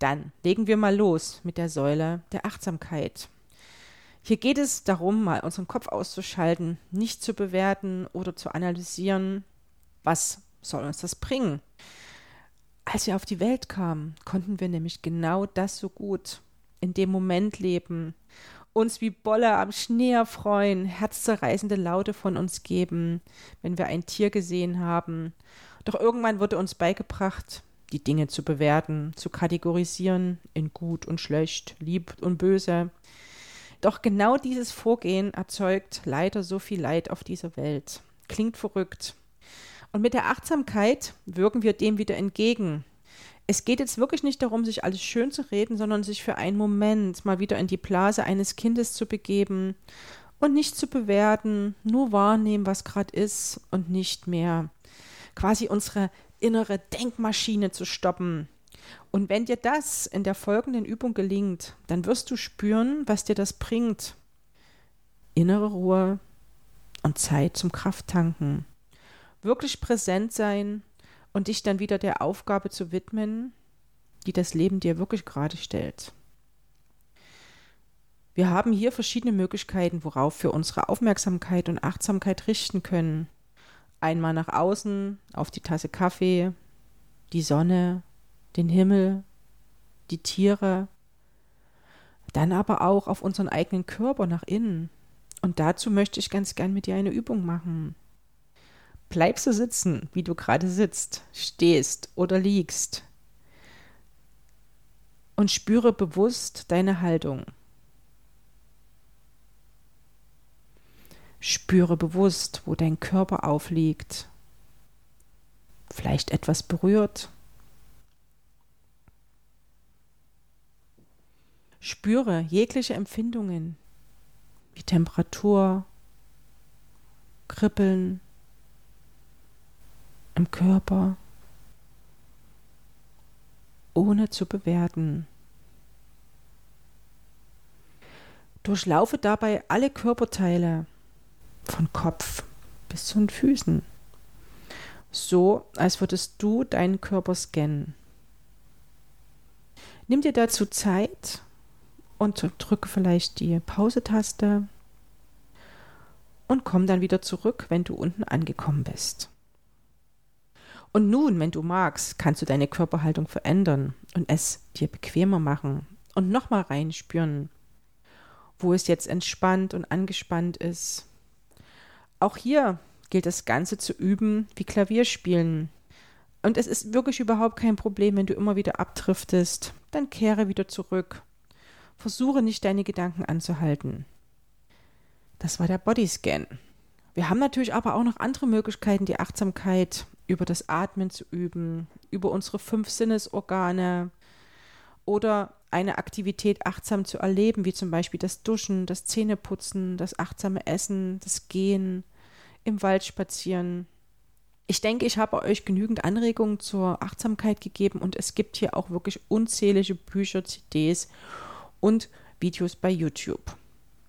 Dann legen wir mal los mit der Säule der Achtsamkeit. Hier geht es darum, mal unseren Kopf auszuschalten, nicht zu bewerten oder zu analysieren, was soll uns das bringen. Als wir auf die Welt kamen, konnten wir nämlich genau das so gut in dem Moment leben, uns wie Bolle am Schnee erfreuen, herzzerreißende Laute von uns geben, wenn wir ein Tier gesehen haben. Doch irgendwann wurde uns beigebracht, die Dinge zu bewerten, zu kategorisieren in gut und schlecht, lieb und böse. Doch genau dieses Vorgehen erzeugt leider so viel Leid auf dieser Welt. Klingt verrückt. Und mit der Achtsamkeit wirken wir dem wieder entgegen. Es geht jetzt wirklich nicht darum, sich alles schön zu reden, sondern sich für einen Moment mal wieder in die Blase eines Kindes zu begeben und nicht zu bewerten, nur wahrnehmen, was gerade ist und nicht mehr. Quasi unsere innere Denkmaschine zu stoppen. Und wenn dir das in der folgenden Übung gelingt, dann wirst du spüren, was dir das bringt. Innere Ruhe und Zeit zum Krafttanken. Wirklich präsent sein und dich dann wieder der Aufgabe zu widmen, die das Leben dir wirklich gerade stellt. Wir haben hier verschiedene Möglichkeiten, worauf wir unsere Aufmerksamkeit und Achtsamkeit richten können. Einmal nach außen, auf die Tasse Kaffee, die Sonne, den Himmel, die Tiere, dann aber auch auf unseren eigenen Körper nach innen. Und dazu möchte ich ganz gern mit dir eine Übung machen. Bleib so sitzen, wie du gerade sitzt, stehst oder liegst. Und spüre bewusst deine Haltung. Spüre bewusst, wo dein Körper aufliegt. Vielleicht etwas berührt. Spüre jegliche Empfindungen wie Temperatur, Kribbeln im Körper, ohne zu bewerten. Durchlaufe dabei alle Körperteile von Kopf bis zu den Füßen. So, als würdest du deinen Körper scannen. Nimm dir dazu Zeit und drücke vielleicht die Pause-Taste und komm dann wieder zurück, wenn du unten angekommen bist. Und nun, wenn du magst, kannst du deine Körperhaltung verändern und es dir bequemer machen und nochmal reinspüren, wo es jetzt entspannt und angespannt ist auch hier gilt das Ganze zu üben wie Klavierspielen. Und es ist wirklich überhaupt kein Problem, wenn du immer wieder abdriftest. Dann kehre wieder zurück. Versuche nicht deine Gedanken anzuhalten. Das war der Bodyscan. Wir haben natürlich aber auch noch andere Möglichkeiten, die Achtsamkeit über das Atmen zu üben, über unsere fünf Sinnesorgane oder eine Aktivität achtsam zu erleben, wie zum Beispiel das Duschen, das Zähneputzen, das achtsame Essen, das Gehen, im Wald spazieren. Ich denke, ich habe euch genügend Anregungen zur Achtsamkeit gegeben und es gibt hier auch wirklich unzählige Bücher, CDs und Videos bei YouTube.